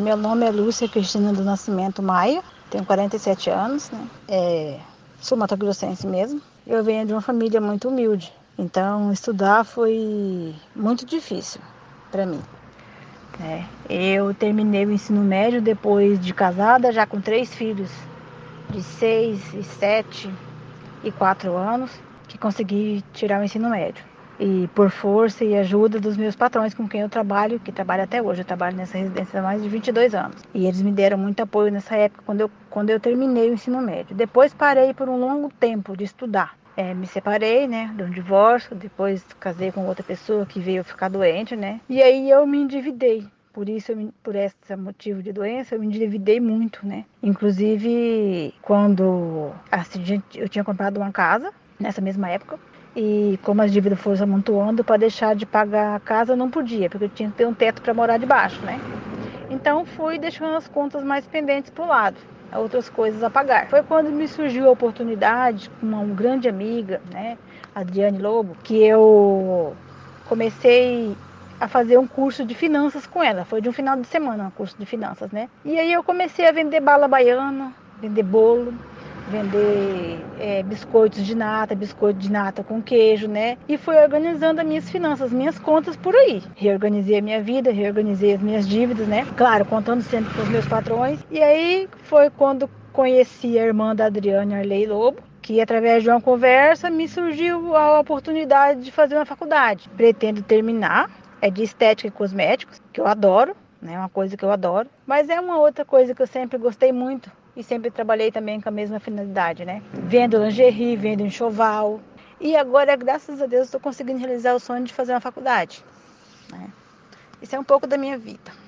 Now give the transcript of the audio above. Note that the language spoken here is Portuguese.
Meu nome é Lúcia Cristina do Nascimento Maia, tenho 47 anos, né? É, sou matogrossense mesmo. Eu venho de uma família muito humilde, então estudar foi muito difícil para mim. É, eu terminei o ensino médio depois de casada, já com três filhos, de seis e sete e quatro anos, que consegui tirar o ensino médio e por força e ajuda dos meus patrões com quem eu trabalho, que trabalho até hoje. Eu trabalho nessa residência há mais de 22 anos. E eles me deram muito apoio nessa época, quando eu, quando eu terminei o ensino médio. Depois parei por um longo tempo de estudar. É, me separei, né, de um divórcio, depois casei com outra pessoa que veio ficar doente, né, e aí eu me endividei. Por isso, por esse motivo de doença, eu me endividei muito, né. Inclusive, quando assim, eu tinha comprado uma casa, nessa mesma época, e como as dívidas foram amontoando, para deixar de pagar a casa não podia, porque eu tinha que ter um teto para morar debaixo, né? Então fui deixando as contas mais pendentes para o lado, outras coisas a pagar. Foi quando me surgiu a oportunidade com uma grande amiga, né, Adriane Lobo, que eu comecei a fazer um curso de finanças com ela. Foi de um final de semana, um curso de finanças, né? E aí eu comecei a vender bala baiana, vender bolo, vender é, biscoitos de nata, biscoito de nata com queijo, né? E fui organizando as minhas finanças, minhas contas por aí. Reorganizei a minha vida, reorganizei as minhas dívidas, né? Claro, contando sempre com os meus patrões. E aí foi quando conheci a irmã da Adriane Arley Lobo, que através de uma conversa me surgiu a oportunidade de fazer uma faculdade. Pretendo terminar, é de estética e cosméticos, que eu adoro, né? Uma coisa que eu adoro, mas é uma outra coisa que eu sempre gostei muito, e sempre trabalhei também com a mesma finalidade, né? Vendo lingerie, vendo enxoval. E agora, graças a Deus, estou conseguindo realizar o sonho de fazer uma faculdade. Né? Isso é um pouco da minha vida.